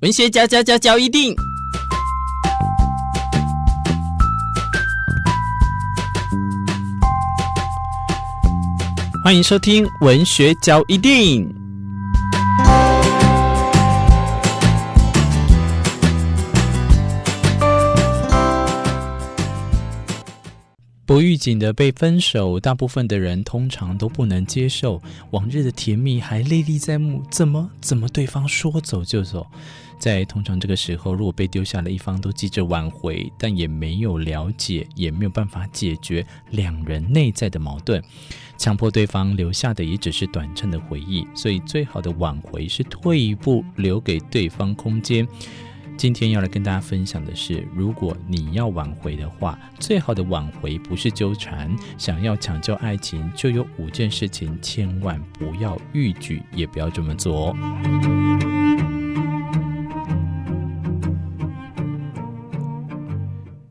文学嚼嚼嚼嚼一定，欢迎收听文学嚼一定。不预警的被分手，大部分的人通常都不能接受。往日的甜蜜还历历在目，怎么怎么对方说走就走？在通常这个时候，如果被丢下了一方都急着挽回，但也没有了解，也没有办法解决两人内在的矛盾，强迫对方留下的也只是短暂的回忆。所以，最好的挽回是退一步，留给对方空间。今天要来跟大家分享的是，如果你要挽回的话，最好的挽回不是纠缠。想要抢救爱情，就有五件事情千万不要逾矩，也不要这么做。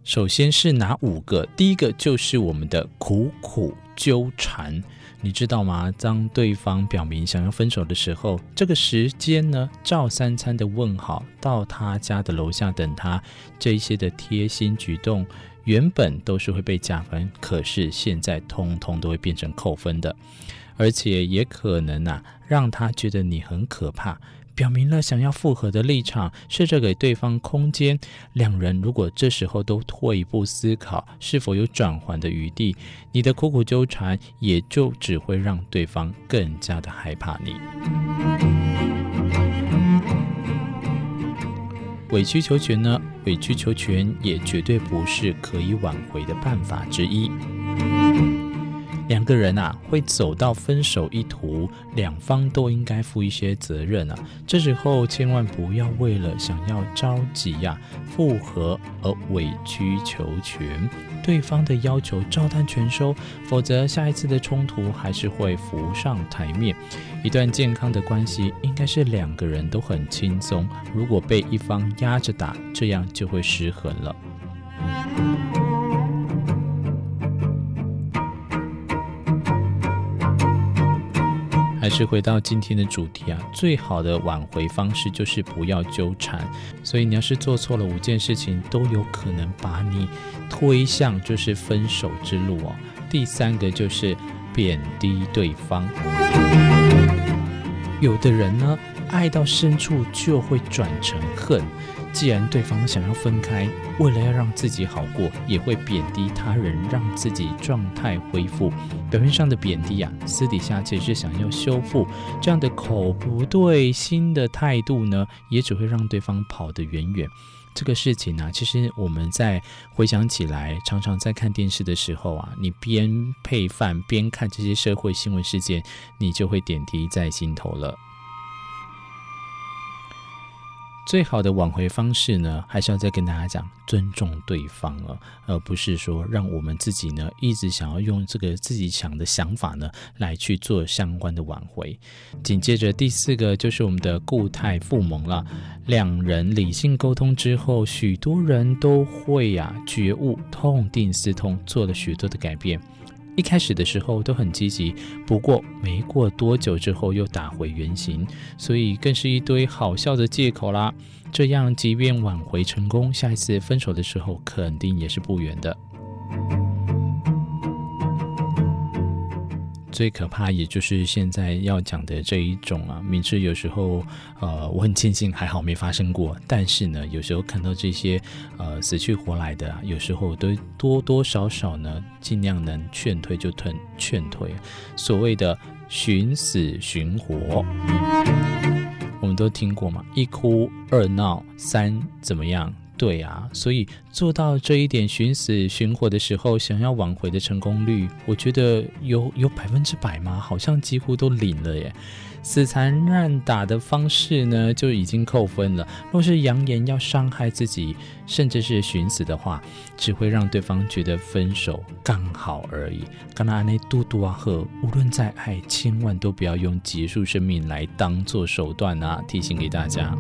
首先是哪五个？第一个就是我们的苦苦纠缠。你知道吗？当对方表明想要分手的时候，这个时间呢，照三餐的问好，到他家的楼下等他，这一些的贴心举动，原本都是会被加分，可是现在通通都会变成扣分的，而且也可能啊，让他觉得你很可怕。表明了想要复合的立场，试着给对方空间。两人如果这时候都退一步思考，是否有转圜的余地，你的苦苦纠缠也就只会让对方更加的害怕你。委曲求全呢？委曲求全也绝对不是可以挽回的办法之一。两个人啊，会走到分手一途，两方都应该负一些责任啊。这时候千万不要为了想要着急呀、复合而委曲求全，对方的要求照单全收，否则下一次的冲突还是会浮上台面。一段健康的关系应该是两个人都很轻松，如果被一方压着打，这样就会失衡了。还是回到今天的主题啊，最好的挽回方式就是不要纠缠。所以你要是做错了五件事情，都有可能把你推向就是分手之路哦。第三个就是贬低对方。有的人呢，爱到深处就会转成恨。既然对方想要分开，为了要让自己好过，也会贬低他人，让自己状态恢复。表面上的贬低啊，私底下其实想要修复。这样的口不对心的态度呢，也只会让对方跑得远远。这个事情呢、啊，其实我们在回想起来，常常在看电视的时候啊，你边配饭边看这些社会新闻事件，你就会点滴在心头了。最好的挽回方式呢，还是要再跟大家讲，尊重对方啊，而不是说让我们自己呢一直想要用这个自己想的想法呢来去做相关的挽回。紧接着第四个就是我们的固态复萌了。两人理性沟通之后，许多人都会呀、觉悟，痛定思痛，做了许多的改变。一开始的时候都很积极，不过没过多久之后又打回原形，所以更是一堆好笑的借口啦。这样，即便挽回成功，下一次分手的时候肯定也是不远的。最可怕，也就是现在要讲的这一种啊，明知有时候，呃，我很庆幸还好没发生过，但是呢，有时候看到这些，呃，死去活来的，有时候都多多少少呢，尽量能劝退就劝劝退。所谓的寻死寻活，我们都听过嘛，一哭二闹三怎么样？对啊，所以做到这一点寻死寻活的时候，想要挽回的成功率，我觉得有有百分之百吗？好像几乎都零了耶。死缠烂打的方式呢，就已经扣分了。若是扬言要伤害自己，甚至是寻死的话，只会让对方觉得分手刚好而已。刚才那嘟嘟啊呵，无论再爱，千万都不要用结束生命来当做手段啊！提醒给大家。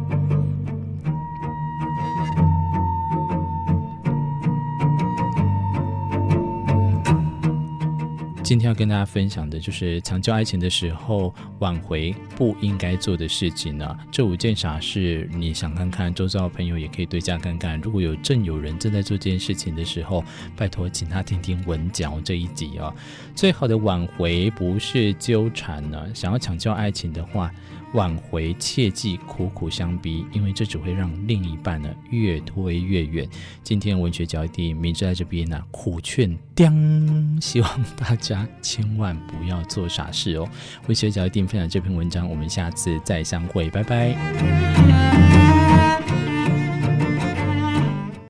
今天要跟大家分享的就是抢救爱情的时候挽回不应该做的事情呢、这五件傻事，你想看看，周遭的朋友也可以对价看看。如果有正有人正在做这件事情的时候，拜托请他听听文嚼这一集啊。最好的挽回不是纠缠呢、想要抢救爱情的话。挽回切忌苦苦相逼，因为这只会让另一半呢越推越远。今天文学脚底明志在这边呢、苦劝，希望大家千万不要做傻事哦。为学长一定分享这篇文章，我们下次再相会，拜拜。